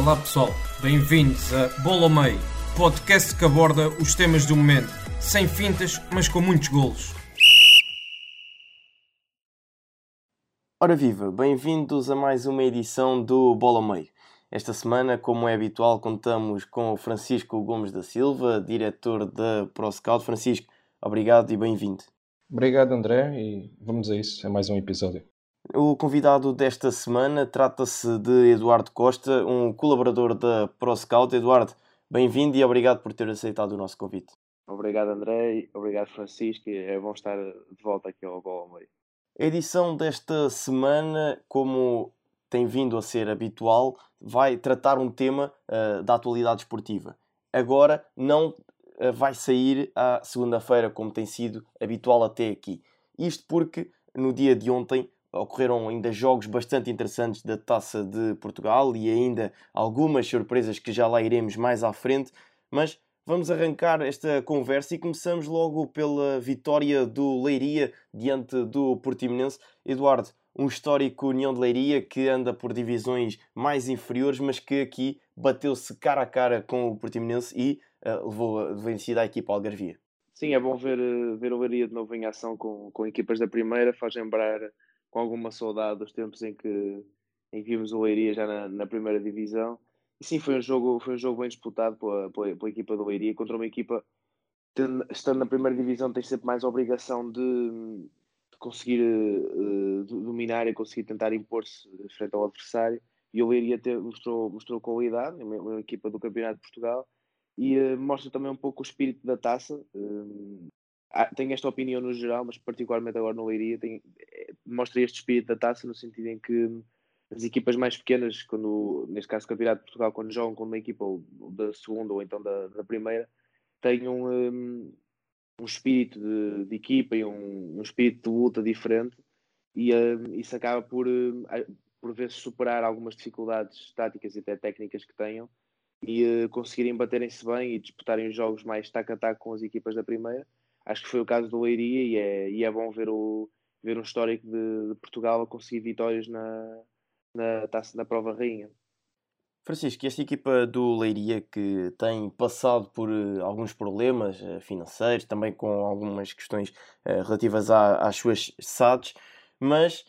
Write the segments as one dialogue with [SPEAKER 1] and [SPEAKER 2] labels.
[SPEAKER 1] Olá pessoal, bem-vindos a Bola ao Meio, podcast que aborda os temas do momento, sem fintas, mas com muitos golos.
[SPEAKER 2] Ora viva, bem-vindos a mais uma edição do Bola ao Meio. Esta semana, como é habitual, contamos com o Francisco Gomes da Silva, diretor da ProScout. Francisco, obrigado e bem-vindo.
[SPEAKER 3] Obrigado, André, e vamos a isso, é mais um episódio.
[SPEAKER 2] O convidado desta semana trata-se de Eduardo Costa, um colaborador da ProScout. Eduardo, bem-vindo e obrigado por ter aceitado o nosso convite.
[SPEAKER 4] Obrigado, André, obrigado, Francisco, é bom estar de volta aqui ao Bola Meio.
[SPEAKER 2] A edição desta semana, como tem vindo a ser habitual, vai tratar um tema uh, da atualidade esportiva. Agora não uh, vai sair à segunda-feira, como tem sido habitual até aqui. Isto porque no dia de ontem ocorreram ainda jogos bastante interessantes da Taça de Portugal e ainda algumas surpresas que já lá iremos mais à frente, mas vamos arrancar esta conversa e começamos logo pela vitória do Leiria diante do Portimonense. Eduardo, um histórico União de Leiria que anda por divisões mais inferiores, mas que aqui bateu-se cara a cara com o Portimonense e uh, levou vencida a equipa Algarvia.
[SPEAKER 4] Sim, é bom ver, ver o Leiria de novo em ação com, com equipas da primeira, faz lembrar com alguma saudade dos tempos em que, em que vimos o Leiria já na, na, primeira divisão. E sim, foi um jogo, foi um jogo bem disputado pela, pela, pela equipa do Leiria contra uma equipa tendo, estando na primeira divisão tem sempre mais obrigação de, de conseguir uh, dominar e conseguir tentar impor-se frente ao adversário. E o Leiria ter, mostrou, mostrou qualidade, uma, uma equipa do Campeonato de Portugal, e uh, mostra também um pouco o espírito da taça. Uh, tenho esta opinião no geral, mas particularmente agora no Leiria, tem, mostra este espírito da taça no sentido em que as equipas mais pequenas, quando, neste caso o Campeonato de Portugal, quando jogam com uma equipa da segunda ou então da, da primeira, têm um, um espírito de, de, equipa e um, um espírito de luta diferente e um, isso acaba por, hum, por vezes superar algumas dificuldades táticas e até técnicas que tenham e uh, conseguirem baterem-se bem e disputarem os jogos mais tac a tac com as equipas da primeira. Acho que foi o caso do Leiria e é, e é bom ver o, ver um histórico de, de Portugal a conseguir vitórias na, na, taça, na prova rainha.
[SPEAKER 2] Francisco, esta equipa do Leiria que tem passado por uh, alguns problemas uh, financeiros, também com algumas questões uh, relativas às suas SADs, mas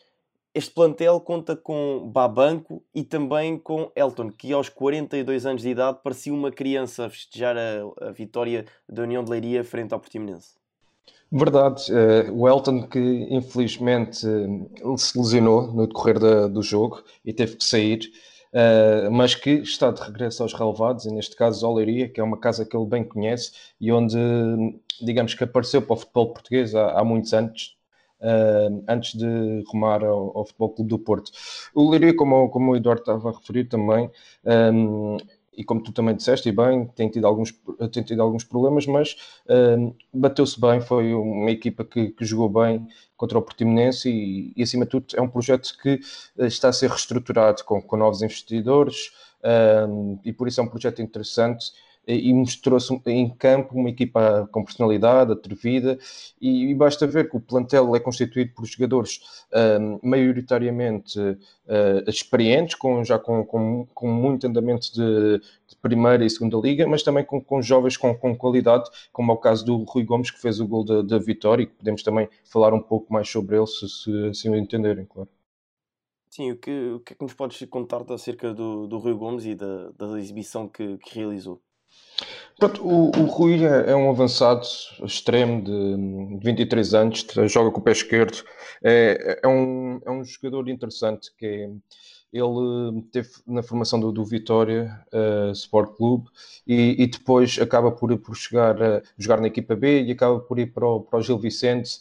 [SPEAKER 2] este plantel conta com Babanco e também com Elton, que aos 42 anos de idade parecia uma criança a festejar a, a vitória da União de Leiria frente ao Portimonense.
[SPEAKER 3] Verdade, uh, o Elton que infelizmente uh, se lesionou no decorrer da, do jogo e teve que sair, uh, mas que está de regresso aos relevados, e neste caso Oleiria, que é uma casa que ele bem conhece e onde, digamos que apareceu para o futebol português há, há muitos anos, antes de rumar ao, ao, Futebol Clube do Porto. O Leiria, como, como o Eduardo estava a referir também, um, e como tu também disseste, e bem, tem tido alguns, tem tido alguns problemas, mas uh, bateu-se bem, foi uma equipa que, que, jogou bem contra o Portimonense e, e, acima de tudo, é um projeto que uh, está a ser reestruturado com, com novos investidores uh, e por isso é um projeto interessante e mostrou-se em campo uma equipa com personalidade, atrevida, e, e, basta ver que o plantel é constituído por jogadores um, maioritariamente uh, experientes, com, já com, com, com muito andamento de, de, primeira e segunda liga, mas também com, com jovens com, com qualidade, como é o caso do Rui Gomes, que fez o gol da, da vitória, e que podemos também falar um pouco mais sobre ele, se, se assim o entenderem, claro.
[SPEAKER 2] Sim, o que, o que é que nos podes contar acerca do, do Rui Gomes e da, da exibição que, que realizou?
[SPEAKER 3] Pronto, o, o Rui é, é, um avançado extremo de, de 23 anos, joga com o pé esquerdo, é, é, um, é um jogador interessante que é, ele teve na formação do, do Vitória uh, Sport Clube e, e, depois acaba por, por chegar a jogar na equipa B e acaba por ir para o, para o Gil Vicente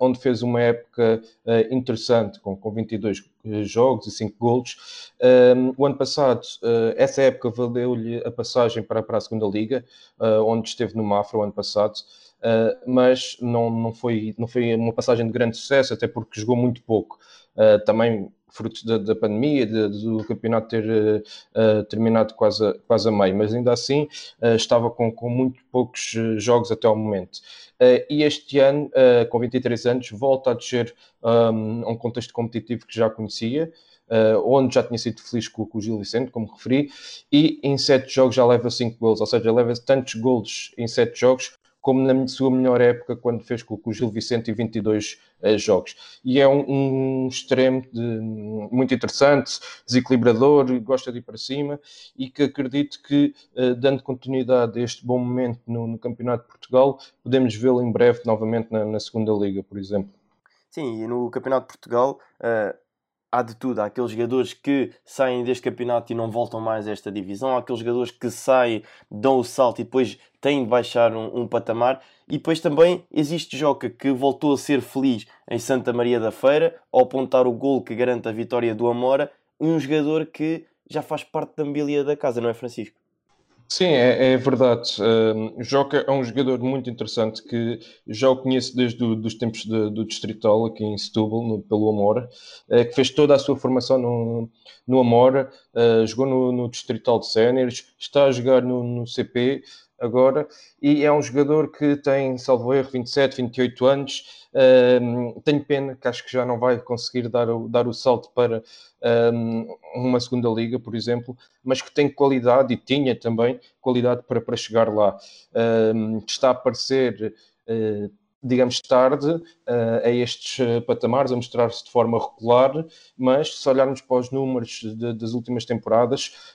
[SPEAKER 3] onde fez uma época uh, interessante, com, com 22 jogos e 5 golos. o ano passado, essa época valeu-lhe a passagem para, para a segunda Liga, onde esteve no Mafra o ano passado. Uh, mas não, não, foi, não foi uma passagem de grande sucesso, até porque jogou muito pouco. Uh, também fruto da, da pandemia, de, do campeonato ter uh, terminado quase a, quase a meio, mas ainda assim estava com, com muito poucos jogos até ao momento. e este ano, com 23 anos, volta a descer um, a um contexto competitivo que já conhecia. Uh, onde já tinha sido feliz com, com, o Gil Vicente, como referi, e em sete jogos já leva cinco gols, ou seja, leva tantos gols em sete jogos como na sua melhor época, quando fez com, o Gil Vicente e 22 uh, jogos. E é um, um extremo de, muito interessante, desequilibrador, gosta de ir para cima e que acredito que, uh, dando continuidade a este bom momento no, no Campeonato de Portugal, podemos vê-lo em breve novamente na, na, segunda Liga, por exemplo.
[SPEAKER 2] Sim, e no Campeonato de Portugal. Uh há de tudo. Há aqueles jogadores que saem deste campeonato e não voltam mais a esta divisão. Há aqueles jogadores que saem, dão o salto e depois têm de baixar um, um patamar. E depois também existe Joca que voltou a ser feliz em Santa Maria da Feira ao apontar o gol que garante a vitória do Amora. Um jogador que já faz parte da mobília da casa, não é, Francisco?
[SPEAKER 3] Sim, é, é verdade. Uh, Joca é um jogador muito interessante que já o conheço desde os tempos de, do Distrital, aqui em Setúbal, no, pelo Amora, uh, que fez toda a sua formação no, no Amora, uh, jogou no, no Distrital de Séniores, está a jogar no, no CP agora, e é um jogador que tem, salvo erro, 27, 28 anos, um, tenho pena que acho que já não vai conseguir dar o, dar o salto para um, uma segunda liga, por exemplo, mas que tem qualidade e tinha também qualidade para, para chegar lá. Um, está a aparecer. Uh, digamos, tarde uh, a estes uh, patamares, a mostrar-se de forma regular, mas se olharmos para os números de, das últimas temporadas,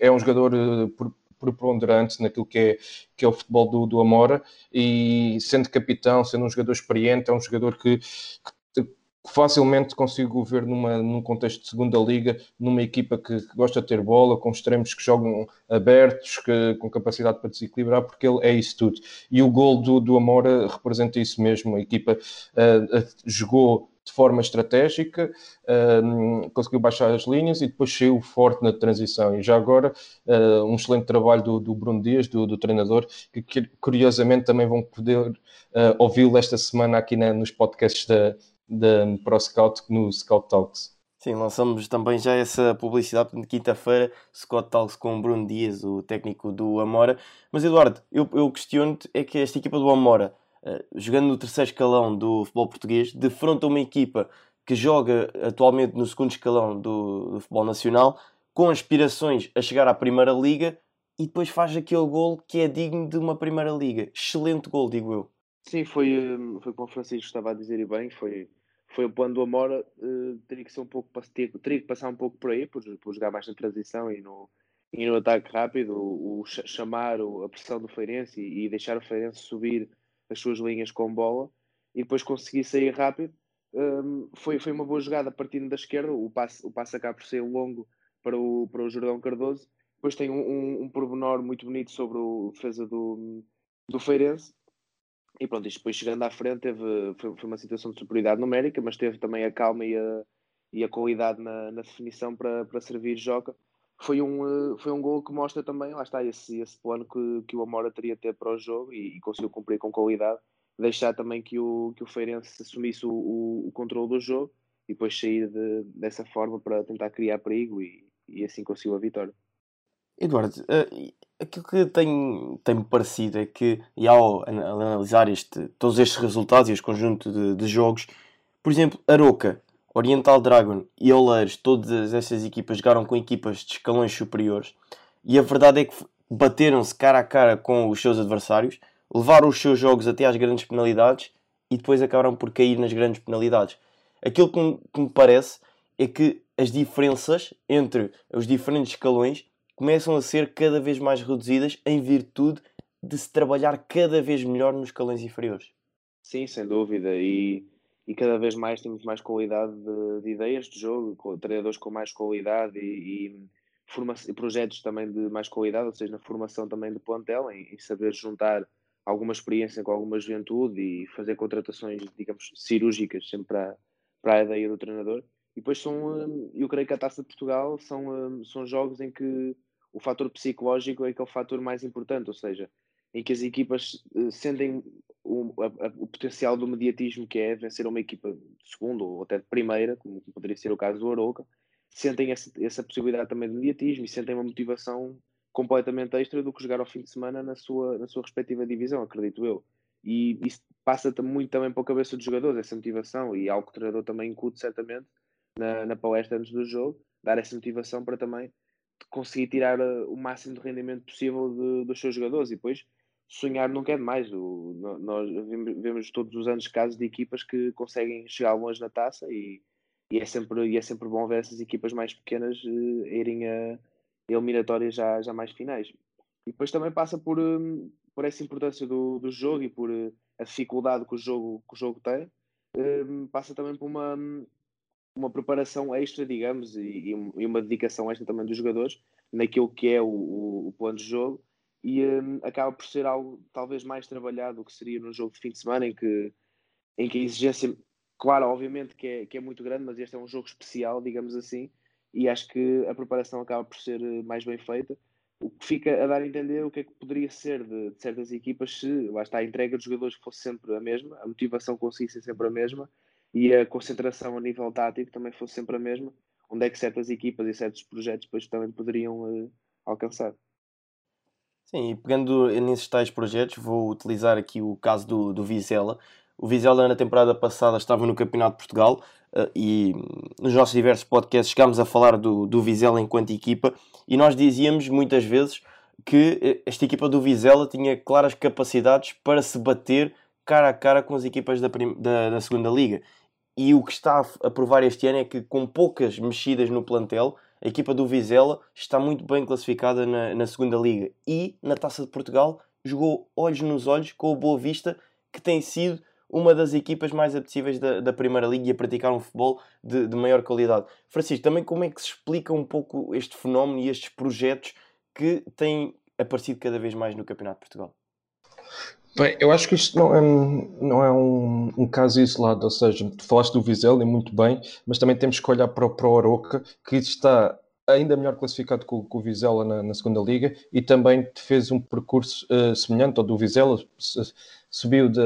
[SPEAKER 3] é um jogador por, preponderante naquilo que é, que é o futebol do, do Amora e sendo capitão, sendo um jogador experiente, é um jogador que, que facilmente consigo ver numa, num contexto de segunda liga, numa equipa que, que, gosta de ter bola, com extremos que jogam abertos, que, com capacidade para desequilibrar, porque ele é isso tudo. E o gol do, do Amora representa isso mesmo. A equipa uh, uh, jogou de forma estratégica, conseguiu baixar as linhas e depois saiu forte na transição. E já agora, uh, um excelente trabalho do, do Bruno Dias, do, do treinador, que, curiosamente também vão poder uh, ouvi-lo esta semana aqui na, nos podcasts da, da ProScout, no Scout Talks.
[SPEAKER 2] Sim, lançamos também já essa publicidade de quinta-feira, Scott Talks com o Bruno Dias, o técnico do Amora. Mas Eduardo, eu, eu questiono-te, é que esta equipa do Amora jogando no terceiro escalão do futebol português, defronta uma equipa que joga atualmente no segundo escalão do, do, futebol nacional, com aspirações a chegar à Primeira Liga e depois faz aquele gol que é digno de uma Primeira Liga. Excelente gol, digo eu.
[SPEAKER 4] Sim, foi, eh, foi como o Francisco estava a dizer e bem, foi, foi o plano do Amora, uh, teria que ser um pouco, teria, teria que passar um pouco por aí, por, por jogar mais na transição e no, e no ataque rápido, o, o chamar a pressão do Feirense e, e deixar o Feirense subir as suas linhas com bola e depois conseguir sair rápido. Um, foi, foi uma boa jogada partindo da esquerda. O passe, o passe acaba por ser longo para o, para o Jordão Cardoso. Depois tem um, um, um pormenor muito bonito sobre o defesa do, do Feirense. E pronto, isto depois chegando à frente teve, foi, foi uma situação de superioridade numérica, mas teve também a calma e a, e a qualidade na, na definição para, para servir Joca foi um, eh, foi um gol que mostra também, lá está, esse, esse plano que, que o Amora teria ter para o jogo e, e conseguiu cumprir com qualidade, deixar também que o, que o Feirense assumisse o, o, o controle do jogo e depois sair de, dessa forma para tentar criar perigo e, e assim conseguiu a vitória.
[SPEAKER 2] Eduardo, uh, aquilo que tem, tem me parecido é que, e ao analisar este, todos estes resultados e este conjunto de, de jogos, por exemplo, Aroca Oriental Dragon e Oleiros, todas essas equipas jogaram com equipas de escalões superiores e a verdade é que bateram-se cara a cara com os seus adversários, levaram os seus jogos até às grandes penalidades e depois acabaram por cair nas grandes penalidades. Aquilo que me, que me parece é que as diferenças entre os diferentes escalões começam a ser cada vez mais reduzidas em virtude de se trabalhar cada vez melhor nos escalões inferiores.
[SPEAKER 4] Sim, sem dúvida. E e cada vez mais temos mais qualidade de, de ideias de jogo, com, treinadores com mais qualidade e, e, forma, projetos também de mais qualidade, ou seja, na formação também de plantel, em, em saber juntar alguma experiência com alguma juventude e fazer contratações, digamos, cirúrgicas sempre para, para a ideia do treinador. E depois são, eu creio que a Taça de Portugal são, são jogos em que o fator psicológico é aquele fator mais importante, ou seja, em que as equipas uh, sentem o, a, o, potencial do mediatismo que é vencer uma equipa de segundo ou até de primeira, como poderia ser o caso do Aroca, sentem essa, essa possibilidade também de mediatismo e sentem uma motivação completamente extra do que jogar ao fim de semana na sua, na sua respectiva divisão, acredito eu. E isso passa muito também para a cabeça dos jogadores, essa motivação, e algo que o treinador também incute certamente na, na palestra antes do jogo, dar essa motivação para também conseguir tirar uh, o máximo de rendimento possível de, dos seus jogadores e depois sonhar nunca é demais. O, nós vemos todos os anos casos de equipas que conseguem chegar longe na taça e, e, é, sempre, e é sempre bom ver essas equipas mais pequenas uh, irem a eliminatórias já, já mais finais. E depois também passa por, um, por essa importância do, do jogo e por uh, a dificuldade que o jogo, que o jogo tem. Um, passa também por uma, uma preparação extra, digamos, e, e, uma dedicação extra também dos jogadores naquilo que é o, o, o plano de jogo e um, acaba por ser algo talvez mais trabalhado do que seria no jogo de fim de semana em que, em que a exigência, claro, obviamente que é, que é muito grande, mas este é um jogo especial, digamos assim, e acho que a preparação acaba por ser eh, mais bem feita, o que fica a dar a entender o que é que poderia ser de, de certas equipas se lá está a entrega dos jogadores fosse sempre a mesma, a motivação conseguisse ser sempre a mesma e a concentração a nível tático também fosse sempre a mesma, onde é que certas equipas e certos projetos depois também poderiam uh, alcançar.
[SPEAKER 2] Sim, e pegando nesses tais projetos, vou utilizar aqui o caso do, do Vizela. O Vizela na temporada passada estava no Campeonato de Portugal uh, e nos nossos diversos podcasts chegámos a falar do, do Vizela enquanto equipa e nós dizíamos muitas vezes que eh, esta equipa do Vizela tinha claras capacidades para se bater cara a cara com as equipas da, da, da segunda liga e o que está a provar este ano é que, com poucas mexidas no plantel, a equipa do Vizela está muito bem classificada na, na segunda Liga. E na Taça de Portugal jogou olhos nos olhos com o Boa Vista, que tem sido uma das equipas mais apetecíveis da, da Primeira Liga e a praticar um futebol de, de maior qualidade. Francisco, também como é que se explica um pouco este fenómeno e estes projetos que têm aparecido cada vez mais no Campeonato de Portugal?
[SPEAKER 3] Bem, eu acho que isto não é, não é um, um, caso isolado, ou seja, tu falaste do Vizela e muito bem, mas também temos que olhar para para o Aroca, que está ainda melhor classificado que o, que o Vizela na, na, segunda liga e também fez um percurso uh, semelhante ao do Vizela, subiu de,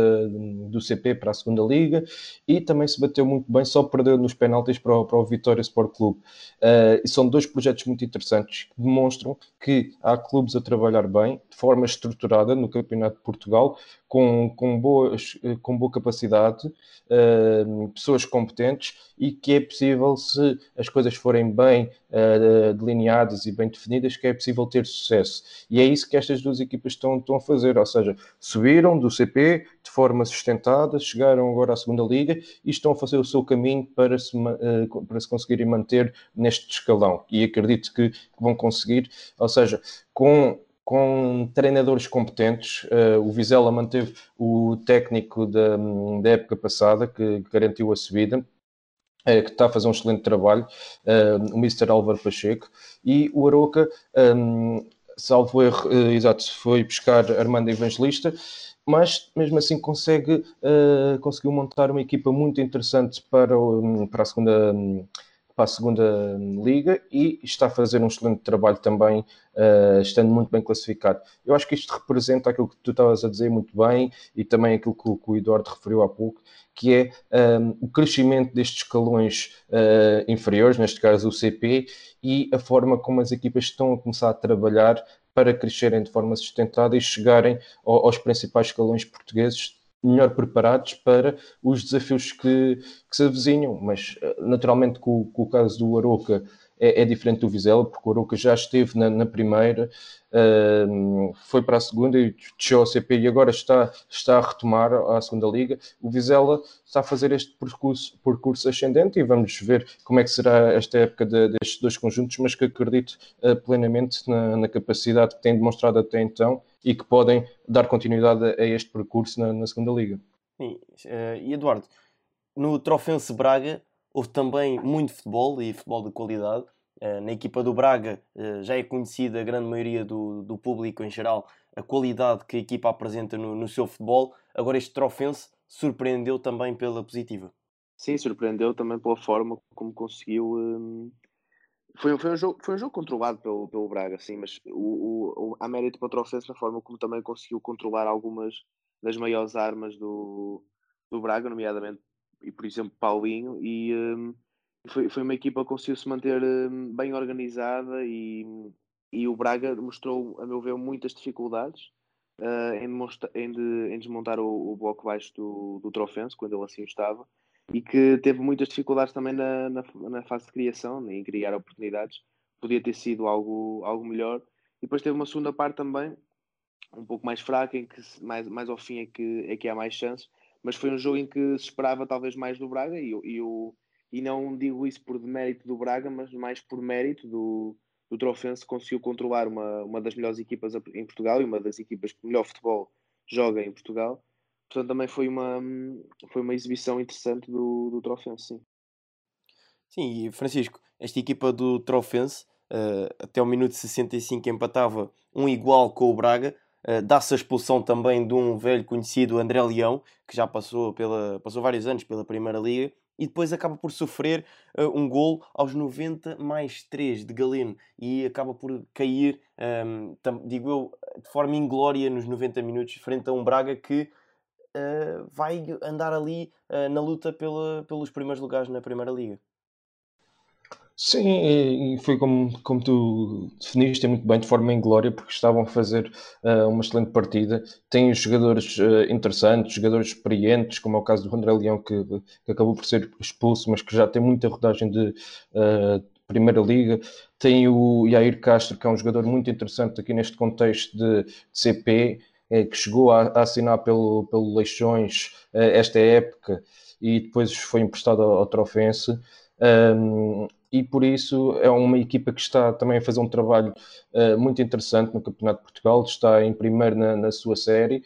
[SPEAKER 3] do CP para a segunda liga e também se bateu muito bem, só perdeu nos penaltis para o, para o Vitória Sport Clube. Uh, e são dois projetos muito interessantes que demonstram que há clubes a trabalhar bem, de forma estruturada no Campeonato de Portugal, com, com, boas, com boa capacidade, uh, pessoas competentes e que é possível, se as coisas forem bem uh, delineadas e bem definidas, que é possível ter sucesso. E é isso que estas duas equipas estão, estão a fazer, ou seja, subiram do CP de forma sustentada, chegaram agora à segunda liga e estão a fazer o seu caminho para se, uh, para se conseguirem manter neste escalão. E acredito que, vão conseguir, ou seja, com com treinadores competentes. Uh, o Vizela manteve o técnico da, da época passada, que garantiu a subida, uh, que está a fazer um excelente trabalho, o Mr. Álvaro Pacheco, e o Aroca, um, salvo erro, exato, foi buscar Armando Evangelista, mas mesmo assim consegue, conseguiu montar uma equipa muito interessante para, o, para a segunda. Um, para a segunda liga e está a fazer um excelente trabalho também, uh, estando muito bem classificado. Eu acho que isto representa aquilo que tu estavas a dizer muito bem e também aquilo que, que o Eduardo referiu há pouco, que é um, o crescimento destes escalões uh, inferiores, neste caso o CP, e a forma como as equipas estão a começar a trabalhar para crescerem de forma sustentada e chegarem aos principais escalões portugueses melhor preparados para os desafios que, que se avizinham. Mas, eh, naturalmente, com, com o caso do Aroca é, é, diferente do Vizela, porque o Aroca já esteve na, na primeira, uh, foi para a segunda e desceu ao CP e agora está, está a retomar a segunda liga. O Vizela está a fazer este percurso, percurso ascendente e vamos ver como é que será esta época de, destes dois conjuntos, mas que acredito uh, plenamente na, na, capacidade que têm demonstrado até então e que podem dar continuidade a, a este percurso na, na segunda liga.
[SPEAKER 2] Sim, uh, e Eduardo, no Trofense Braga houve também muito futebol e futebol de qualidade, na equipa do Braga já é conhecida a grande maioria do, do público em geral a qualidade que a equipa apresenta no, no seu futebol. Agora, este Trofense surpreendeu também pela positiva.
[SPEAKER 4] Sim, surpreendeu também pela forma como conseguiu. Um... Foi, foi, um jogo, foi um jogo controlado pelo, pelo Braga, sim, mas o, o, há mérito para o Trofense na forma como também conseguiu controlar algumas das maiores armas do, do Braga, nomeadamente, e por exemplo, Paulinho, e um, foi, foi uma equipa que conseguiu se manter um, bem organizada e, e o Braga mostrou, a meu ver, muitas dificuldades uh, em, em, de, em, desmontar o, o, bloco baixo do, do Trofense, quando ele assim estava, e que teve muitas dificuldades também na, na, na, fase de criação, em criar oportunidades. Podia ter sido algo, algo melhor. E depois teve uma segunda parte também, um pouco mais fraca, em que mais, mais ao fim é que, é que há mais chances. Mas foi um jogo em que se esperava talvez mais do Braga, e, e, o, e não digo isso por demérito do Braga, mas mais por mérito do, o Trofense conseguiu controlar uma, uma das melhores equipas em Portugal e uma das equipas que melhor futebol joga em Portugal. Portanto, também foi uma, foi uma exibição interessante do, do Trofense, sim.
[SPEAKER 2] Sim, e Francisco, esta equipa do Trofense, uh, até o minuto 65 empatava um igual com o Braga, uh, dá-se a expulsão também de um velho conhecido, André Leão, que já passou, pela, passou vários anos pela Primeira Liga, e depois acaba por sofrer uh, um gol aos 90 mais 3 de Galeno e acaba por cair, um, ehm, digo eu, de forma inglória nos 90 minutos frente a um Braga que uh, vai andar ali na luta pela, pelos primeiros lugares na Primeira Liga.
[SPEAKER 3] Sim, e foi como, como tu definiste muito bem, de forma inglória, porque estavam a fazer uh, uma excelente partida. Tem jogadores uh, interessantes, jogadores experientes, como é o caso do André Leão, que, que, acabou por ser expulso, mas que já tem muita rodagem de uh, Primeira Liga. Tem o Jair Castro, que é um jogador muito interessante aqui neste contexto de, de CP, que chegou a, a, assinar pelo, pelo Leixões esta época e depois foi emprestado ao, ao Trofense. Um, e por isso é uma equipa que está também a fazer um trabalho uh, muito interessante no Campeonato de Portugal, está em primeiro na, na sua série.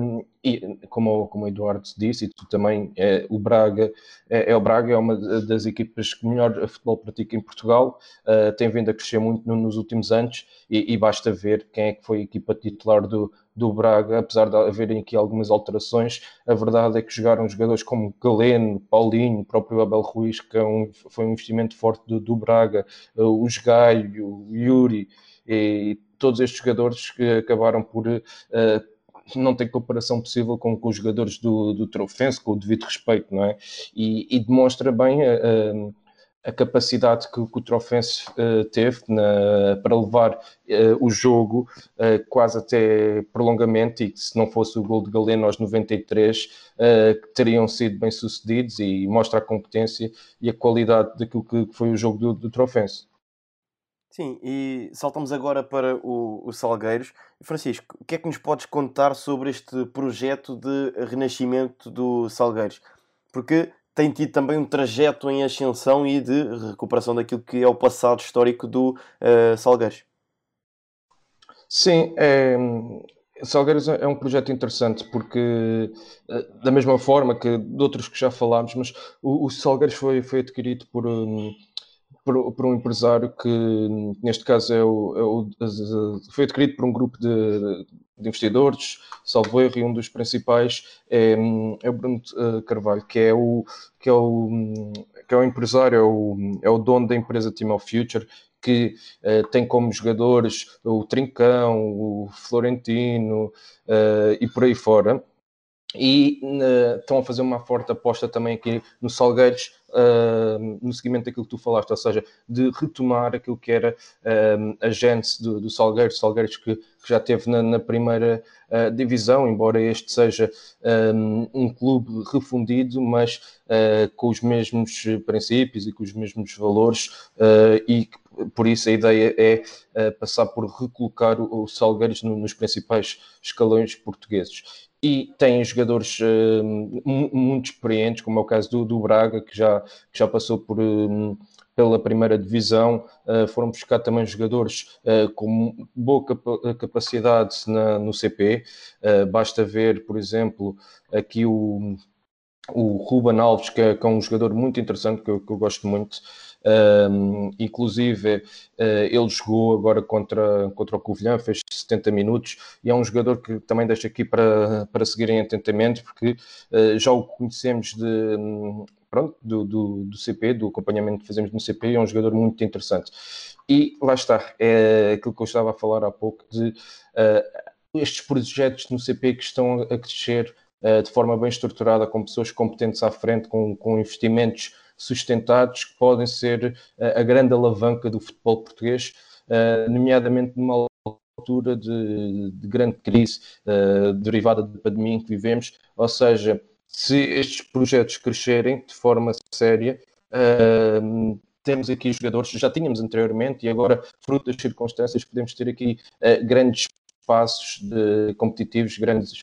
[SPEAKER 3] Um, e como, como o Eduardo disse, e tu também, é, o Braga é, é, o Braga, é uma das equipas que melhor futebol pratica em Portugal, uh, tem vindo a crescer muito no, nos últimos anos e, e, basta ver quem é que foi a equipa titular do, do Braga, apesar de haverem aqui algumas alterações, a verdade é que jogaram jogadores como Galeno, Paulinho, próprio Abel Ruiz, que é um, foi um investimento forte do, do Braga, uh, o Gaio, Yuri, e todos estes jogadores que acabaram por uh, não tem comparação possível com, com os jogadores do, do Trofense, com o devido respeito, não é? E, e demonstra bem a, a, capacidade que, que, o Trofense uh, teve na, para levar uh, o jogo uh, quase até prolongamento e que se não fosse o gol de Galeno aos 93 teriam sido bem sucedidos e mostra a competência e a qualidade daquilo que foi o jogo do, do Trofense.
[SPEAKER 2] Sim, e saltamos agora para o, o Salgueiros. Francisco, o que é que nos podes contar sobre este projeto de renascimento do Salgueiros? Porque tem tido também um trajeto em ascensão e de recuperação daquilo que é o passado histórico do uh, Salgueiros.
[SPEAKER 3] Sim, é, Salgueiros é um projeto interessante porque, eh, da mesma forma que de outros que já falámos, mas o, o Salgueiros foi, foi adquirido por, por, um empresário que, neste caso, é o, é o, foi adquirido por um grupo de, de investidores, salvo erro, e um dos principais é, é o Bruno eh, Carvalho, que é o, que é o, que é o empresário, é o, é o dono da empresa Team of Future, que uh, tem como jogadores o Trincão, o Florentino uh, e por aí fora e uh, estão a fazer uma forte aposta também aqui no Salgueiros, uh, no seguimento daquilo que tu falaste, ou seja, de retomar aquilo que era uh, a gênese do, do Salgueiros, Salgueiros que, que já teve na, na primeira divisão, embora este seja um, um clube refundido, mas com os mesmos princípios e com os mesmos valores, e por isso a ideia é passar por recolocar o, o Salgueiros no, nos principais escalões portugueses e tem jogadores uh, muito experientes, como é o caso do, do Braga, que já, que já passou por, uh, pela primeira divisão. Uh, foram buscar também jogadores com boa capa capacidade na, no CP. basta ver, por exemplo, aqui o, o Ruben Alves, que é, que é um jogador muito interessante, que eu, que eu gosto muito. Um, inclusive, uh, ele jogou agora contra, contra o Covilhã, fez 70 minutos e é um jogador que também deixo aqui para, para seguirem atentamente, porque uh, já o conhecemos de, pronto, do, do, do, CP, do acompanhamento que fazemos no CP, é um jogador muito interessante. E lá está, é aquilo que eu estava a falar há pouco de uh, estes projetos no CP que estão a crescer de forma bem estruturada, com pessoas competentes à frente, com, com investimentos sustentados, que podem ser uh, a grande alavanca do futebol português, nomeadamente numa altura de, de grande crise derivada da pandemia que vivemos, ou seja, se estes projetos crescerem de forma séria, uh, temos aqui jogadores, já tínhamos anteriormente, e agora, fruto das circunstâncias, podemos ter aqui grandes espaços de, competitivos, grandes,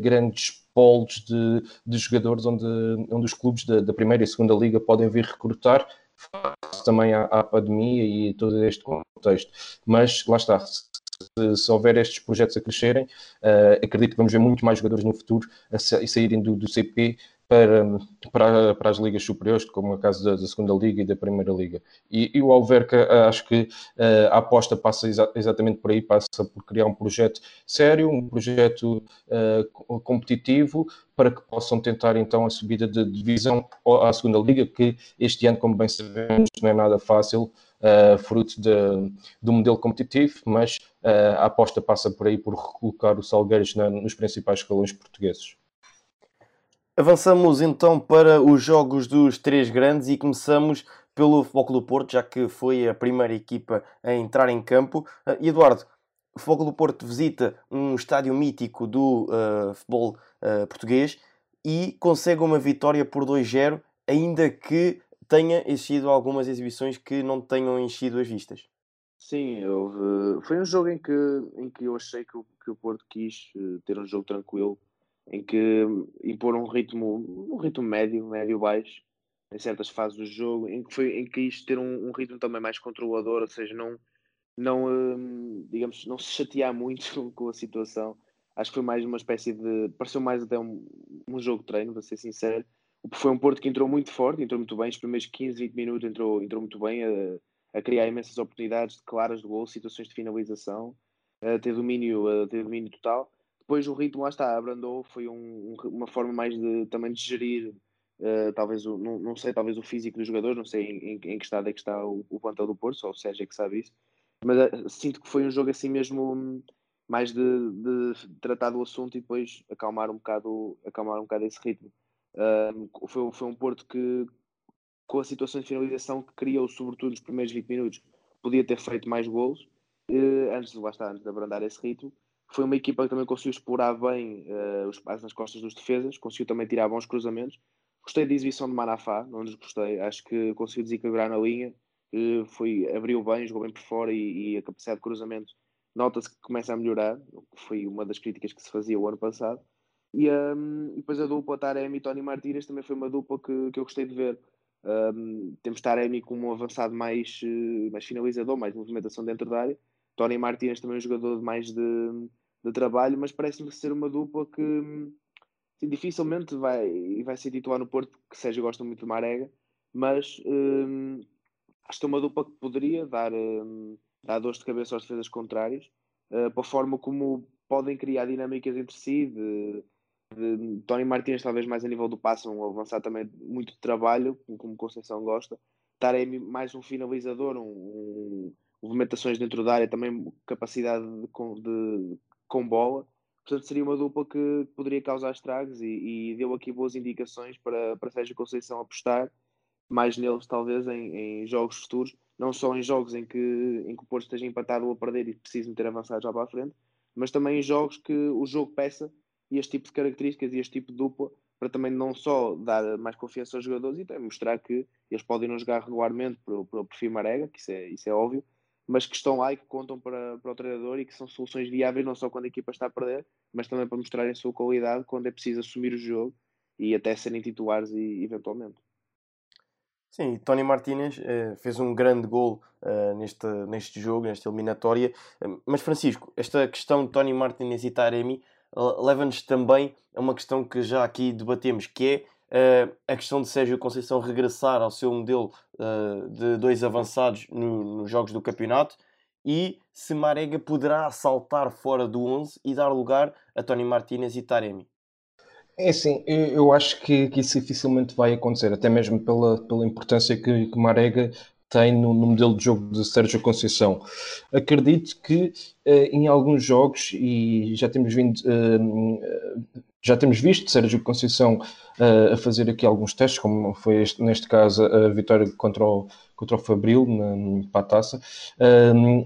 [SPEAKER 3] grandes polos de, de, jogadores onde, onde os clubes da, da, primeira e segunda liga podem vir recrutar, face também à, à pandemia e todo este contexto. Mas lá está, se, se houver estes projetos a crescerem, uh, acredito que vamos ver muito mais jogadores no futuro a, a saírem do, do CP para, para, para, as ligas superiores, como é o caso da, da, segunda liga e da primeira liga. E, e o Alverca, eh, acho que uh, a aposta passa exa exatamente por aí, passa por criar um projeto sério, um projeto uh, competitivo, para que possam tentar então a subida de divisão à segunda liga, que este ano, como bem sabemos, não é nada fácil, uh, fruto de, do modelo competitivo, mas a aposta passa por aí por recolocar o Salgueiros na, nos principais escalões portugueses.
[SPEAKER 2] Avançamos então para os jogos dos três grandes e começamos pelo Futebol Clube Porto, já que foi a primeira equipa a entrar em campo. Uh, Eduardo, o Futebol Clube Porto visita um estádio mítico do uh, futebol uh, português e consegue uma vitória por 2-0, ainda que tenha existido algumas exibições que não tenham enchido as vistas.
[SPEAKER 4] Sim, houve... foi um jogo em que, em que eu achei que o, que o Porto quis uh, ter um jogo tranquilo, em que impor um ritmo, um ritmo médio, médio-baixo, em certas fases do jogo, em que, foi, em que quis ter um, um ritmo também mais controlador, ou seja, não, não, uh, digamos, não se chatear muito com a situação. Acho que foi mais uma espécie de. pareceu mais até um, um jogo de treino, para ser sincero, foi um Porto que entrou muito forte, entrou muito bem, os primeiros 15, 20 minutos entrou, entrou muito bem, a, a criar imensas oportunidades claras de gol, situações de finalização, a ter domínio, a ter domínio total. Depois o ritmo lá está, abrandou, foi um, uma forma mais de também de gerir, uh, talvez, o, não, não sei, talvez o físico dos jogadores, não sei em, em, que estado é que está o, o plantel do Porto, só o Sérgio é que sabe isso, mas uh, sinto que foi um jogo assim mesmo mais de, de, tratar do assunto e depois acalmar um bocado, acalmar um bocado esse ritmo. Uh, foi, foi um Porto que, com a situação de finalização que criou, sobretudo nos primeiros 20 minutos, podia ter feito mais golos, uh, antes, lá está, antes de abrandar esse ritmo. Foi uma equipa que também conseguiu explorar bem uh, os espaços nas costas dos defesas, conseguiu também tirar bons cruzamentos. Gostei da exibição de Manafá, não nos gostei, acho que conseguiu desequilibrar na linha, foi, abriu bem, jogou bem por fora e, e a capacidade de cruzamento nota-se que começa a melhorar, que foi uma das críticas que se fazia o ano passado. E, um, e depois a dupla Taremi e Tony Martínez também foi uma dupla que, que eu gostei de ver. Um, temos Taremi como um avançado mais, eh, mais finalizador, mais movimentação dentro da área. Tony Martínez também é um jogador de mais de, de trabalho, mas parece-me ser uma dupla que sim, dificilmente vai, vai ser titular no Porto, que seja gosta muito de Marega, mas um, acho que é uma dupla que poderia dar, um, dar dores de cabeça aos defesas contrários, uh, para a forma como podem criar dinâmicas entre si, de, de Tony Martins, talvez mais a nível do passe, um avançar também muito de trabalho, como Conceição gosta. Taremi mais um finalizador, um, um, movimentações dentro da área, também capacidade de, de, com bola. Portanto, seria uma dupla que poderia causar estragos e, e, deu aqui boas indicações para, para Sérgio Conceição apostar mais neles, talvez, em, em, jogos futuros, não só em jogos em que, em que o Porto esteja empatado ou a perder e precisa ter avançado já para a frente, mas também em jogos que o jogo peça e este tipo de características e este tipo de dupla para também não só dar mais confiança aos jogadores e também mostrar que eles podem não jogar regularmente pelo, pelo perfil Marega, que isso é, isso é óbvio, mas que estão lá e que contam para, para o treinador e que são soluções viáveis não só quando a equipa está a perder, mas também para mostrarem a sua qualidade quando é preciso assumir o jogo e até serem titulares e, eventualmente.
[SPEAKER 2] Sim, Tony Martínez eh, fez um grande gol eh, neste, neste jogo, nesta eliminatória. mas Francisco, esta questão de Tony Martínez e Taremi leva-nos também a uma questão que já aqui debatemos, que é uh, a questão de Sérgio Conceição regressar ao seu modelo uh, de dois avançados no, nos jogos do campeonato e se Marega poderá saltar fora do 11 e dar lugar a Tony Martinez e Taremi.
[SPEAKER 3] É assim, eu acho que, que, isso dificilmente vai acontecer, até mesmo pela, pela importância que, que Marega tem no, no, modelo de jogo de Sérgio Conceição. Acredito que uh, em alguns jogos, e já temos vindo, uh, já temos visto Sérgio Conceição uh, a fazer aqui alguns testes, como foi este, neste caso a vitória contra o, contra o Fabril na, para a taça,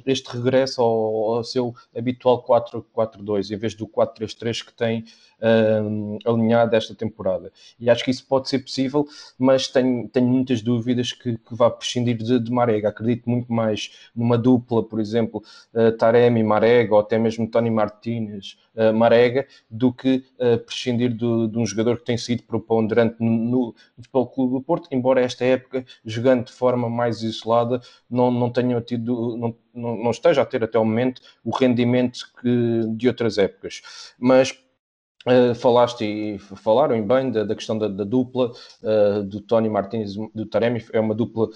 [SPEAKER 3] este regresso ao, ao seu habitual 4-4-2, em vez do 4-3-3 que tem uh, alinhado esta temporada. E acho que isso pode ser possível, mas tenho, tenho muitas dúvidas que, que vá prescindir de, de, Marega. Acredito muito mais numa dupla, por exemplo, uh, Taremi, Marega, ou até mesmo Tony Martínez, uh, Marega, do que uh, prescindir de, de, um jogador que tem sido preponderante no, no, Futebol Clube do Porto, embora esta época, jogando de forma mais isolada, não, não tenha tido. Não, não, não esteja a ter até o momento o rendimento que, de outras épocas. Mas Uh, falaste e falaram bem da, da questão da, da dupla uh, do Tony Martins do Taremi, é uma dupla uh,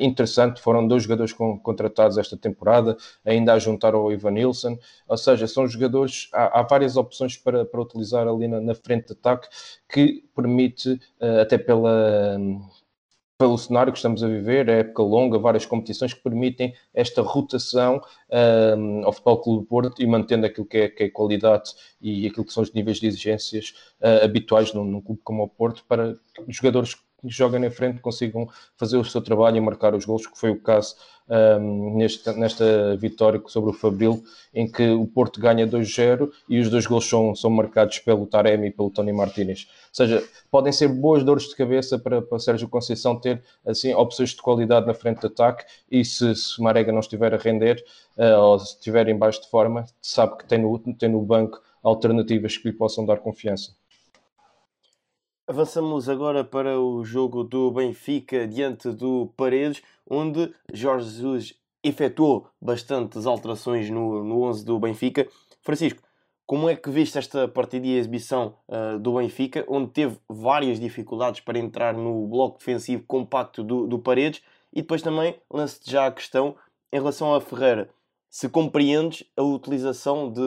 [SPEAKER 3] interessante. Foram dois jogadores com, contratados esta temporada, ainda a juntar ao Ivan Nilsson, ou seja, são jogadores. Há, há várias opções para, para utilizar ali na, na frente de ataque que permite, até pela pelo cenário que estamos a viver, é época longa, várias competições que permitem esta rotação um, ao Futebol Clube Porto e mantendo aquilo que é, que é qualidade e aquilo que são os níveis de exigências uh, habituais num, num, clube como o Porto para jogadores que jogam na frente consigam fazer o seu trabalho e marcar os gols, que foi o caso um, neste, nesta vitória sobre o Fabril, em que o Porto ganha 2-0 e os dois gols são, são marcados pelo Taremi e pelo Tony Martínez. Ou seja, podem ser boas dores de cabeça para, para Sérgio Conceição ter assim, opções de qualidade na frente de ataque e se, se Marega não estiver a render uh, ou se estiver em baixo de forma, sabe que tem no, tem no banco alternativas que lhe possam dar confiança.
[SPEAKER 2] Avançamos agora para o jogo do Benfica diante do Paredes, onde Jorge Jesus efetuou bastantes alterações no, no 11 do Benfica. Francisco, como é que viste esta partida e exibição uh, do Benfica, onde teve várias dificuldades para entrar no bloco defensivo compacto do, do Paredes? E depois também lance-te já a questão em relação a Ferreira. Se compreendes a utilização de.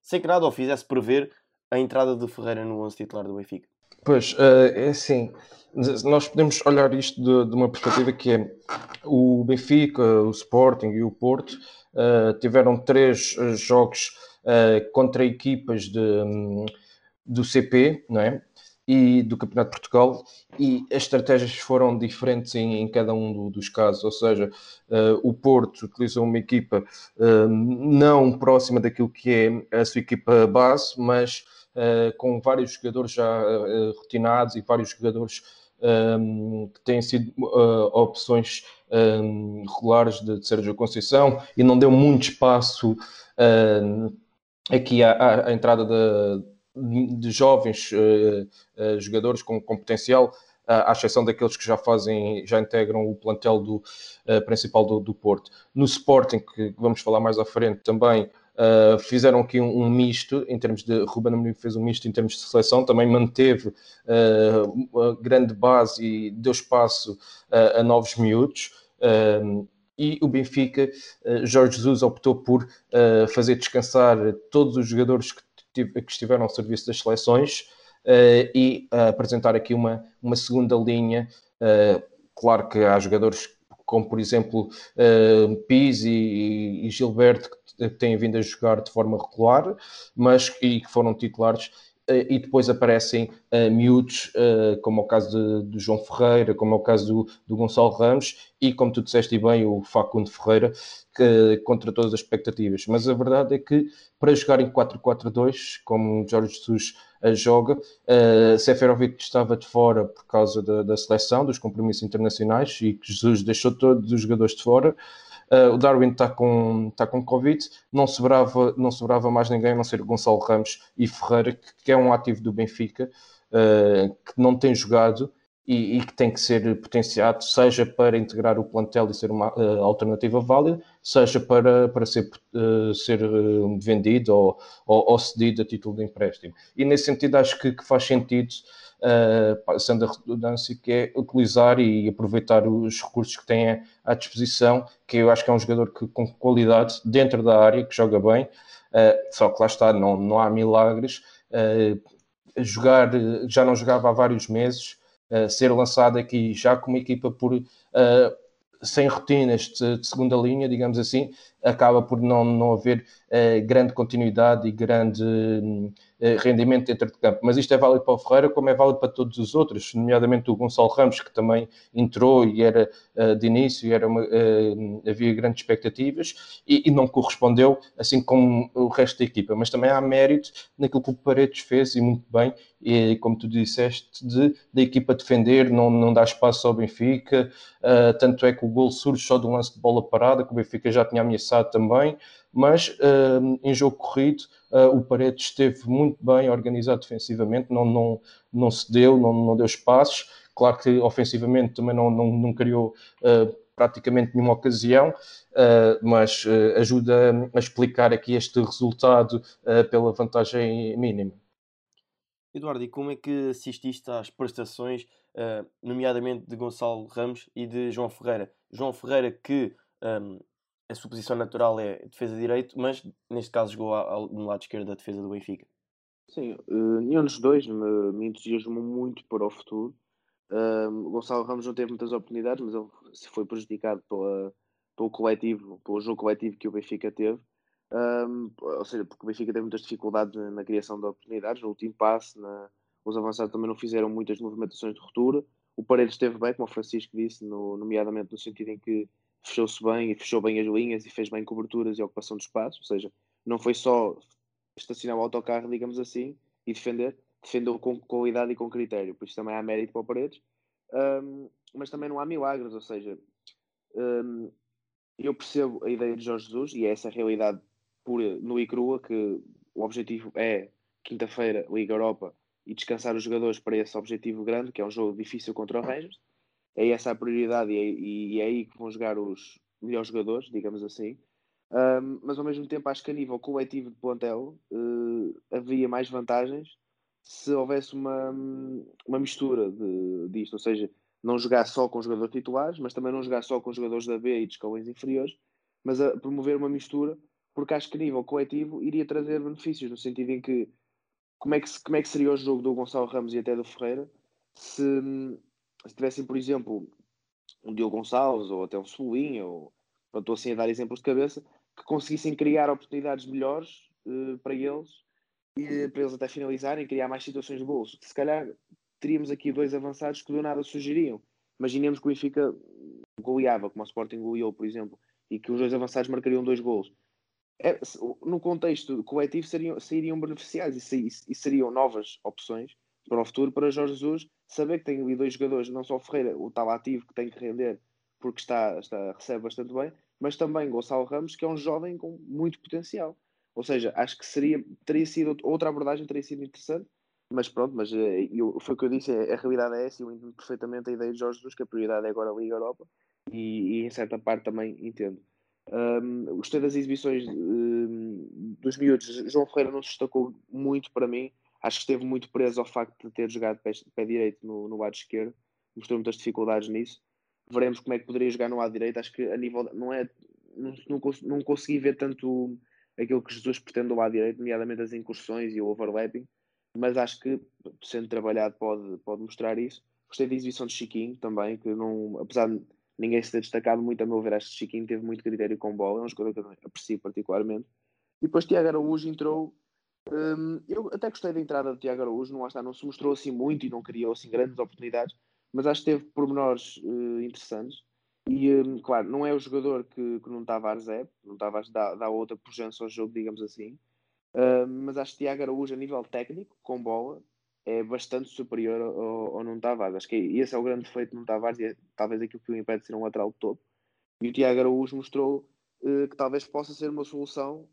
[SPEAKER 2] Sem que nada o fizesse prever a entrada de Ferreira no 11 titular do Benfica?
[SPEAKER 3] Pois, uh, é assim, nós podemos olhar isto de, de, uma perspectiva que é o Benfica, o Sporting e o Porto uh, tiveram três eh, jogos uh, contra equipas de, um, do CP, não é? E do Campeonato de Portugal, e as estratégias foram diferentes em, em cada um do, dos casos. Ou seja, o Porto utilizou uma equipa não próxima daquilo que é a sua equipa base, mas uh, com vários jogadores já uh, rotinados e vários jogadores um, que têm sido uh, opções um, regulares de, de Sérgio Conceição e não deu muito espaço aqui à, à, entrada de, de jovens jogadores com, com potencial à exceção daqueles que já fazem, já integram o plantel do, uh, principal do, do, Porto. No Sporting, que vamos falar mais à frente também, Uh, fizeram aqui um, um, misto em termos de Ruben Amorim fez um misto em termos de seleção, também manteve uh, grande base e deu espaço uh, a novos miúdos. e o Benfica, Jorge Jesus optou por fazer descansar todos os jogadores que, que estiveram ao serviço das seleções e apresentar aqui uma, uma segunda linha. claro que há jogadores como por exemplo Pizzi e, e Gilberto que têm vindo a jogar de forma regular, mas e que foram titulares e depois aparecem uh, miúdos, uh, como é o caso de, João Ferreira, como é o caso do, do Gonçalo Ramos e, como tu disseste bem, o Facundo Ferreira, que, contra todas as expectativas. Mas a verdade é que para jogar em 4-4-2, como Jorge Jesus joga. Uh, Seferovic estava de fora por causa da, da, seleção, dos compromissos internacionais e que Jesus deixou todos os jogadores de fora. Uh, o Darwin está com, tá com Covid, não sobrava, não sobrava mais ninguém a não ser Gonçalo Ramos e Ferreira, que, que é um ativo do Benfica, uh, que não tem jogado e, e, que tem que ser potenciado, seja para integrar o plantel e ser uma uh, alternativa válida, seja para, para ser, uh, ser uh, vendido ou, ou, ou, cedido a título de empréstimo. E nesse sentido acho que, que faz sentido passando a redundância, que é utilizar e aproveitar os recursos que tem à disposição, que eu acho que é um jogador que, com qualidade dentro da área, que joga bem, só que lá está, não, não há milagres. Jogar, já não jogava há vários meses, ser lançado aqui já com uma equipa por uh, sem rotinas de, de, segunda linha, digamos assim, acaba por não, não haver grande continuidade e grande uh, rendimento dentro de campo. Mas isto é válido para o Ferreira, como é válido para todos os outros, nomeadamente o Gonçalo Ramos, que também entrou e era uh, de início, e era uma, havia grandes expectativas e, e, não correspondeu, assim como o resto da equipa. Mas também há mérito naquilo que o Paredes fez e muito bem, e como tu disseste, de, da equipa defender, não, não dar espaço ao Benfica. tanto é que o gol surge só um lance de bola parada, que o Benfica já tinha ameaçado também mas uh, em jogo corrido uh, o Paredes esteve muito bem organizado defensivamente, não, não, não cedeu, não, não deu espaços. Claro que ofensivamente também não, não, não criou uh, praticamente nenhuma ocasião, mas ajuda a explicar aqui este resultado pela vantagem mínima.
[SPEAKER 2] Eduardo, e como é que assististe às prestações, nomeadamente de Gonçalo Ramos e de João Ferreira? João Ferreira que um, a sua posição natural é defesa de direito, mas neste caso jogou ao, no lado esquerdo da defesa do Benfica.
[SPEAKER 4] Sim, uh, nenhum dos dois me, me entusiasmou muito para o futuro. Uh, Gonçalo Ramos não teve muitas oportunidades, mas ele se foi prejudicado pela, pelo coletivo, pelo jogo coletivo que o Benfica teve. Ou seja, porque o Benfica teve muitas dificuldades na, na criação de oportunidades, no último passe, na, os avançados também não fizeram muitas movimentações de ruptura. O Paredes esteve bem, como o Francisco disse, no, nomeadamente no sentido em que fechou-se bem e fechou bem as linhas e fez bem coberturas e ocupação de espaço, ou seja, não foi só estacionar o autocarro, digamos assim, e defender, defendeu com qualidade e com critério, por isso também há mérito para o Paredes, um, mas também não há milagres, ou seja, um, eu percebo a ideia de Jorge Jesus e é essa realidade pura, no e crua, que o objetivo é quinta-feira, Liga Europa, e descansar os jogadores para esse objetivo grande, que é um jogo difícil contra o Rangers, é essa a prioridade e é, e é aí que vão jogar os melhores jogadores, digamos assim. Um, mas ao mesmo tempo acho que a nível coletivo de plantel uh, havia mais vantagens se houvesse uma, uma mistura de, disto, ou seja, não jogar só com jogadores titulares, mas também não jogar só com jogadores da B e de escalões inferiores, mas a promover uma mistura, porque acho que a nível coletivo iria trazer benefícios, no sentido em que como é que, como é que seria o jogo do Gonçalo Ramos e até do Ferreira se, se tivessem, por exemplo, um Diogo Gonçalves ou até um Cebolinha, ou estou assim a dar exemplos de cabeça, que conseguissem criar oportunidades melhores uh, para eles e para eles até finalizarem, criar mais situações de gols. Se calhar teríamos aqui dois avançados que do nada surgiriam. Imaginemos que o Benfica goleava, como o Sporting goleou, por exemplo, e que os dois avançados marcariam dois gols. É, no contexto coletivo seriam, sairiam beneficiados e, e seriam novas opções para o futuro para Jorge Jesus saber que tem ali dois jogadores, não só o Ferreira, o tal ativo que tem que render porque está, está, recebe bastante bem, mas também Gonçalo Ramos, que é um jovem com muito potencial. Ou seja, acho que seria, teria sido outra abordagem, teria sido interessante, mas pronto, mas eh, eu, foi o que eu disse, a realidade é essa, eu entendo perfeitamente a ideia de Jorge Jesus, que a prioridade é agora a Liga Europa, e, e em certa parte também entendo. Um, gostei das exibições um, dos miúdos. João Ferreira não se destacou muito para mim, acho que esteve muito preso ao facto de ter jogado pé, pé direito no, no lado esquerdo, mostrou muitas dificuldades nisso. Veremos como é que poderia jogar no lado direito. Acho que a nível não é não, não, não consegui ver tanto aquilo que Jesus pretende do lado direito, nomeadamente as incursões e o overlapping, mas acho que sendo trabalhado pode, pode mostrar isso. Gostei da exibição de Chiquinho também, que não, apesar de ninguém se ter destacado muito, a meu ver, acho que Chiquinho teve muito critério com bola, é um jogador que eu aprecio particularmente. E depois Tiago Araújo entrou um, eu até gostei da entrada de Tiago Araújo, não, está, não se mostrou assim muito e não criou assim grandes oportunidades, mas acho que teve pormenores uh, interessantes. E um, claro, não é o jogador que, que não Tavares é, não Tavares dá, dá outra pujança ao jogo, digamos assim, uh, mas acho que Tiago Araújo, a nível técnico, com bola, é bastante superior ao, ao Nuno Tavares. Acho que esse é o grande defeito do Nuno Tavares e é talvez aquilo que o impede de ser um lateral de topo. E o Tiago Araújo mostrou que talvez possa ser uma solução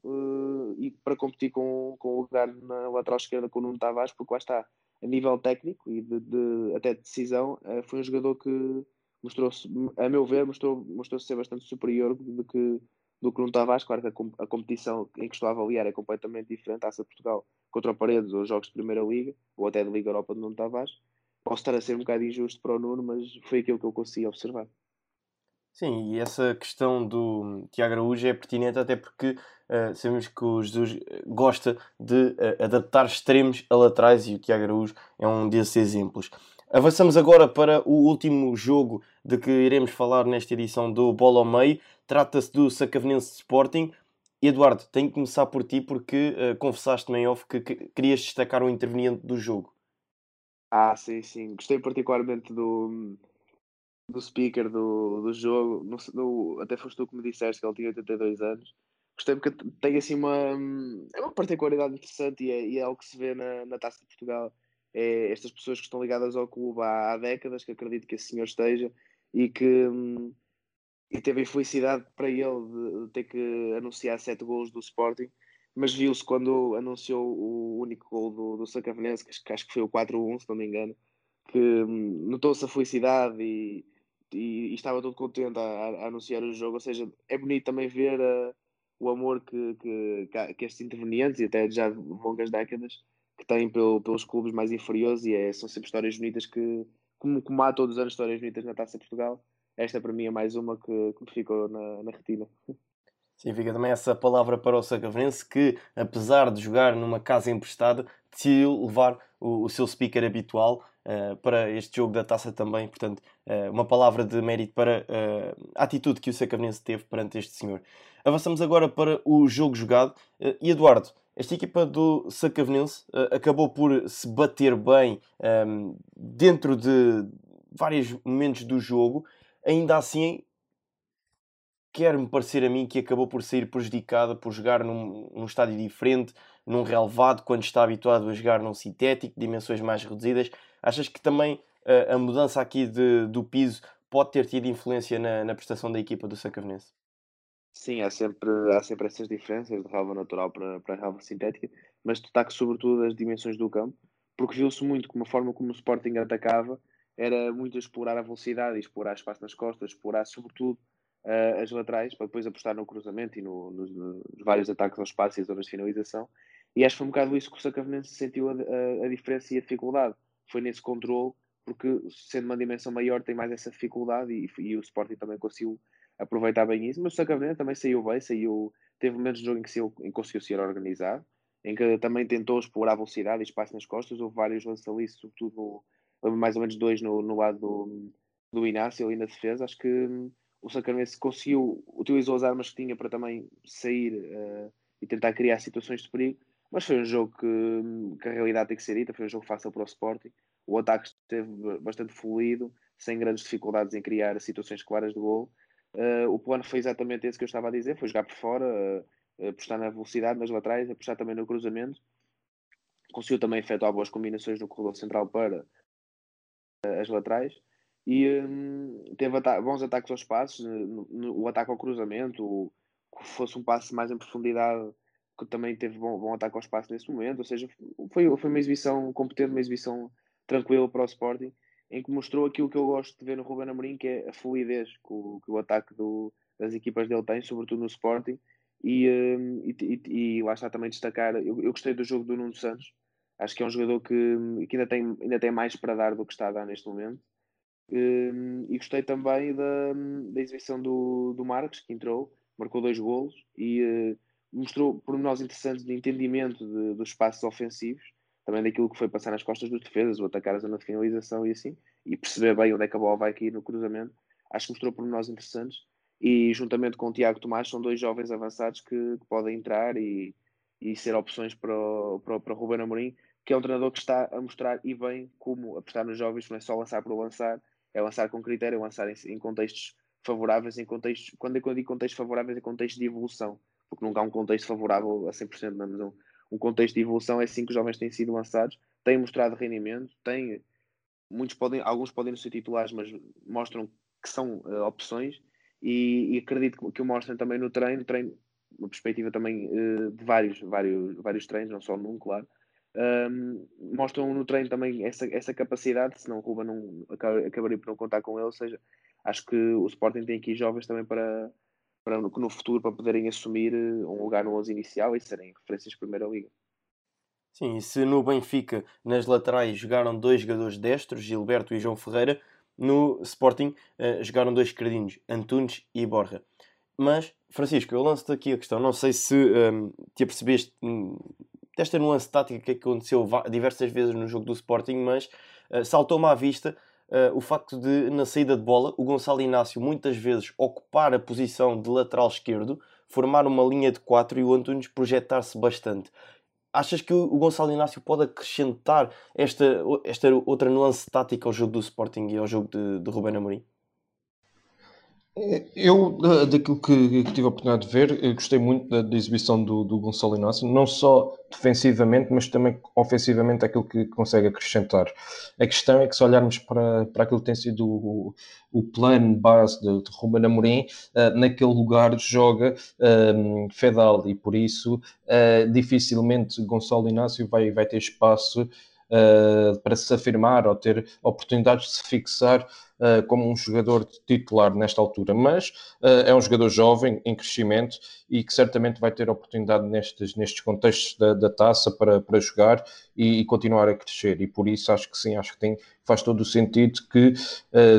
[SPEAKER 4] e para competir com, com o lugar na lateral esquerda com o Nuno Tavares, porque lá está, a nível técnico e de, de até de decisão, uh, foi um jogador que mostrou-se, a meu ver, mostrou, mostrou-se ser bastante superior do que, do que o Nuno Tavares. Claro que a, a, competição em que estou a avaliar é completamente diferente, Taça Portugal contra o Paredes ou jogos de Primeira Liga, ou até de Liga Europa de Nuno Tavares, posso estar a ser um bocado injusto para o Nuno, mas foi aquilo que eu consegui observar.
[SPEAKER 2] Sim, e essa questão do Tiago Araújo é pertinente até porque uh, sabemos que o Jesus gosta de uh, adaptar extremos a laterais e o Tiago Araújo é um desses exemplos. Avançamos agora para o último jogo de que iremos falar nesta edição do Bola ao Meio. Trata-se do Sacavenense Sporting. Eduardo, tenho que começar por ti porque uh, confessaste-me em off que, que querias destacar um interveniente do jogo.
[SPEAKER 4] Ah, sim, sim. Gostei particularmente do, do speaker do, do jogo, no, no, até foste tu que me disseste que ele tinha 82 anos. Gostei porque tem assim uma, é uma particularidade interessante e é, e é algo que se vê na, na Taça de Portugal. É estas pessoas que estão ligadas ao clube há, há décadas, que acredito que esse senhor esteja, e que e teve a infelicidade para ele de, ter que anunciar sete gols do Sporting, mas viu-se quando anunciou o único gol do, do Sacavenense, que acho que foi o 4-1, se não me engano, que hum, notou-se a felicidade e, e, e, estava todo contente a, a, anunciar o jogo. Ou seja, é bonito também ver uh, o amor que, que, que, estes intervenientes, e até já longas décadas, que têm pelo, pelos clubes mais inferiores. E é, são sempre histórias bonitas que, como, como há todos os anos histórias bonitas na Taça Portugal, esta para mim é mais uma que, que ficou na, na retina.
[SPEAKER 2] Sim, fica também essa palavra para o Sacavenense que, apesar de jogar numa casa emprestada, decidiu levar o, o seu speaker habitual uh, para este jogo da taça também. Portanto, uh, uma palavra de mérito para uh, a atitude que o Sacavenense teve perante este senhor. Avançamos agora para o jogo jogado. e Eduardo, esta equipa do Sacavenense acabou por se bater bem um, ehm, dentro de vários momentos do jogo. Ainda assim, quer-me parecer a mim que acabou por sair prejudicada por jogar num, num estádio diferente, num relevado, quando está habituado a jogar num sintético, dimensões mais reduzidas. Achas que também uh, a mudança aqui de, do piso pode ter tido influência na, na prestação da equipa do Sacavenense?
[SPEAKER 4] Sim, há sempre, há sempre essas diferenças de relva natural para, para a relva sintética, mas destaque sobretudo as dimensões do campo, porque viu-se muito como a forma como o Sporting atacava era muito explorar a velocidade, explorar espaço nas costas, explorar sobretudo uh, as laterais, para depois apostar no cruzamento e no, nos, nos, vários ataques ao espaço e as zonas de finalização. E acho que foi um bocado isso que o Sacavenense sentiu a, a, a, diferença e a dificuldade. Foi nesse controle, porque sendo uma dimensão maior tem mais essa dificuldade e, e o Sporting também conseguiu aproveitar bem isso. Mas o Sacavenense também saiu bem, saiu, teve momentos de jogo em que, saiu, em que conseguiu ser organizado, em que também tentou explorar a velocidade e espaço nas costas. Houve vários lançaliços, sobretudo no, mais ou menos dois no, no lado do, do Inácio ali na defesa. Acho que o Sacavenense conseguiu, utilizou as armas que tinha para também sair uh, e tentar criar situações de perigo, mas foi um jogo que, que, a realidade tem que ser dita, foi um jogo fácil para o Sporting, o ataque esteve bastante fluido, sem grandes dificuldades em criar situações claras de gol. Uh, o plano foi exatamente esse que eu estava a dizer, foi jogar por fora, uh, apostar na velocidade nas laterais, apostar também no cruzamento, conseguiu também efetuar boas combinações no corredor central para as laterais, e hum, teve ata bons ataques aos passos, no, no, o ataque ao cruzamento, o, que fosse um passe mais em profundidade, que também teve bom, bom ataque ao espaço nesse momento, ou seja, foi, foi uma exibição competente, uma exibição tranquila para o Sporting, em que mostrou aquilo que eu gosto de ver no Ruben Amorim, que é a fluidez que o, que o ataque do, das equipas dele tem, sobretudo no Sporting, e, hum, e, e, e lá está também destacar, eu, eu gostei do jogo do Nuno Santos, acho que é um jogador que, que ainda, tem, ainda tem mais para dar do que está a dar neste momento, um, e gostei também da, da exibição do, do Marques, que entrou, marcou dois golos e uh, mostrou pormenores interessantes de entendimento de, dos espaços ofensivos, também daquilo que foi passar nas costas dos defesas, o atacar a zona de finalização e assim, e perceber bem onde é que a bola vai cair no cruzamento. Acho que mostrou pormenores interessantes. E juntamente com o Tiago Tomás, são dois jovens avançados que, que podem entrar e, e ser opções para o, para, para Ruben Amorim, que é um treinador que está a mostrar e bem como apostar nos jovens, não é só lançar por lançar, é lançar com critério, é lançar em, em contextos favoráveis, em contextos, quando eu digo contextos favoráveis, é contexto de evolução, porque nunca há um contexto favorável a 100%, mas um, um contexto de evolução é assim que os jovens têm sido lançados, têm mostrado rendimento, têm, muitos podem, alguns podem não ser titulares, mas mostram que são uh, opções e, e, acredito que, que o mostrem também no treino, treino uma perspectiva também uh, de vários, vários, vários treinos, não só num, claro, um, mostram no treino também essa, essa capacidade, senão o Ruba não acabaria por não contar com ele. Ou seja, acho que o Sporting tem aqui jovens também para, para no futuro para poderem assumir eh, um lugar no 11 inicial e serem referências de Primeira Liga.
[SPEAKER 2] Sim, e se no Benfica, nas laterais, jogaram dois jogadores destros, Gilberto e João Ferreira, no Sporting uh, jogaram dois esquerdinos, Antunes e Borja. Mas, Francisco, eu lanço-te aqui a questão. Não sei se um, ehm, te apercebeste um, desta nuance tática que aconteceu diversas vezes no jogo do Sporting, mas uh, saltou-me à vista uh, o facto de, na saída de bola, o Gonçalo Inácio muitas vezes ocupar a posição de lateral esquerdo, formar uma linha de quatro e o Antunes projetar-se bastante. Achas que o Gonçalo Inácio pode acrescentar esta, esta outra nuance tática ao jogo do Sporting e ao jogo de, de Ruben Amorim?
[SPEAKER 3] Eu, daquilo que, tive a oportunidade de ver, gostei muito da, da exibição do, do, Gonçalo Inácio, não só defensivamente, mas também ofensivamente aquilo que consegue acrescentar. A questão é que se olharmos para, para aquilo que tem sido o, o plano base de, de Ruben Amorim, uh, naquele lugar joga um, Fedal e por isso uh, dificilmente Gonçalo Inácio vai, vai ter espaço uh, para se afirmar ou ter oportunidades de se fixar uh, como um jogador titular nesta altura. Mas uh, é um jogador jovem, em crescimento e que certamente vai ter oportunidade nestes, nestes contextos da, da taça para, para jogar e, e, continuar a crescer. E por isso acho que sim, acho que tem, faz todo o sentido que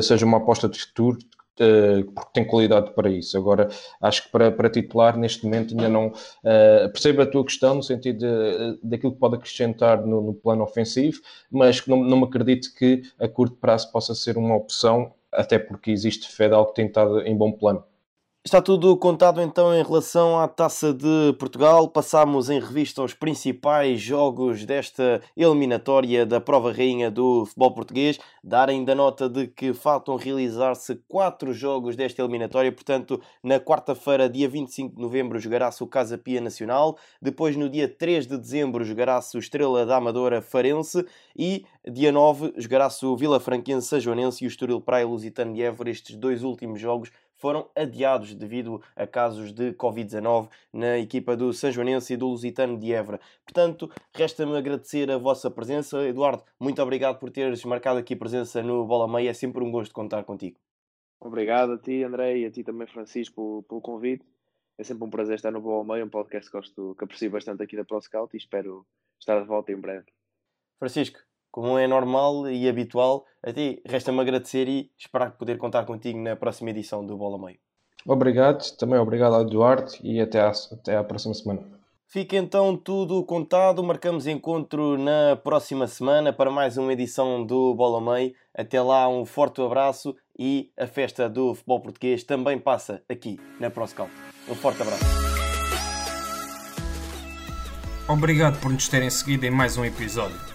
[SPEAKER 3] seja uma aposta de futuro, porque tem qualidade para isso. Agora, acho que para, para titular, neste momento, ainda não uh, percebo a tua questão no sentido de, uh, daquilo que pode acrescentar no, no plano ofensivo, mas não, não me acredito que a curto prazo possa ser uma opção, até porque existe Fedal que tem estado em bom plano.
[SPEAKER 2] Está tudo contado então em relação à Taça de Portugal. Passamos em revista os principais jogos desta eliminatória da prova rainha do futebol português. Dar ainda nota de que faltam realizar-se quatro jogos desta eliminatória. Portanto, na quarta-feira, dia 25 de novembro, jogará-se o Casa Pia Nacional. Depois, no dia 3 de dezembro, jogará-se o Estrela da Amadora Farense. E dia 9, jogará-se o Vila Franquense Sajoanense e o Estoril Praia Lusitano de Évora. Estes dois últimos jogos foram adiados devido a casos de Covid-19 na equipa do São Joanense e do Lusitano de Évora. Portanto, resta-me agradecer a vossa presença. Eduardo, muito obrigado por teres marcado aqui presença no Bola Meia. É sempre um gosto contar contigo.
[SPEAKER 4] Obrigado a ti, André, e a ti também, Francisco, pelo, convite. É sempre um prazer estar no Bola Meia, um podcast que, gosto, que aprecio bastante aqui da ProScout e espero estar de volta em breve.
[SPEAKER 2] Francisco, como é normal e habitual. Até resta-me agradecer e esperar poder contar contigo na próxima edição do Bola Meio.
[SPEAKER 3] Obrigado, também obrigado ao Duarte e até à, até à próxima semana.
[SPEAKER 2] Fica então tudo contado. Marcamos encontro na próxima semana para mais uma edição do Bola Meio. Até lá, um forte abraço e a festa do futebol português também passa aqui na ProScout. Um forte abraço.
[SPEAKER 1] Obrigado por nos terem seguido em mais um episódio.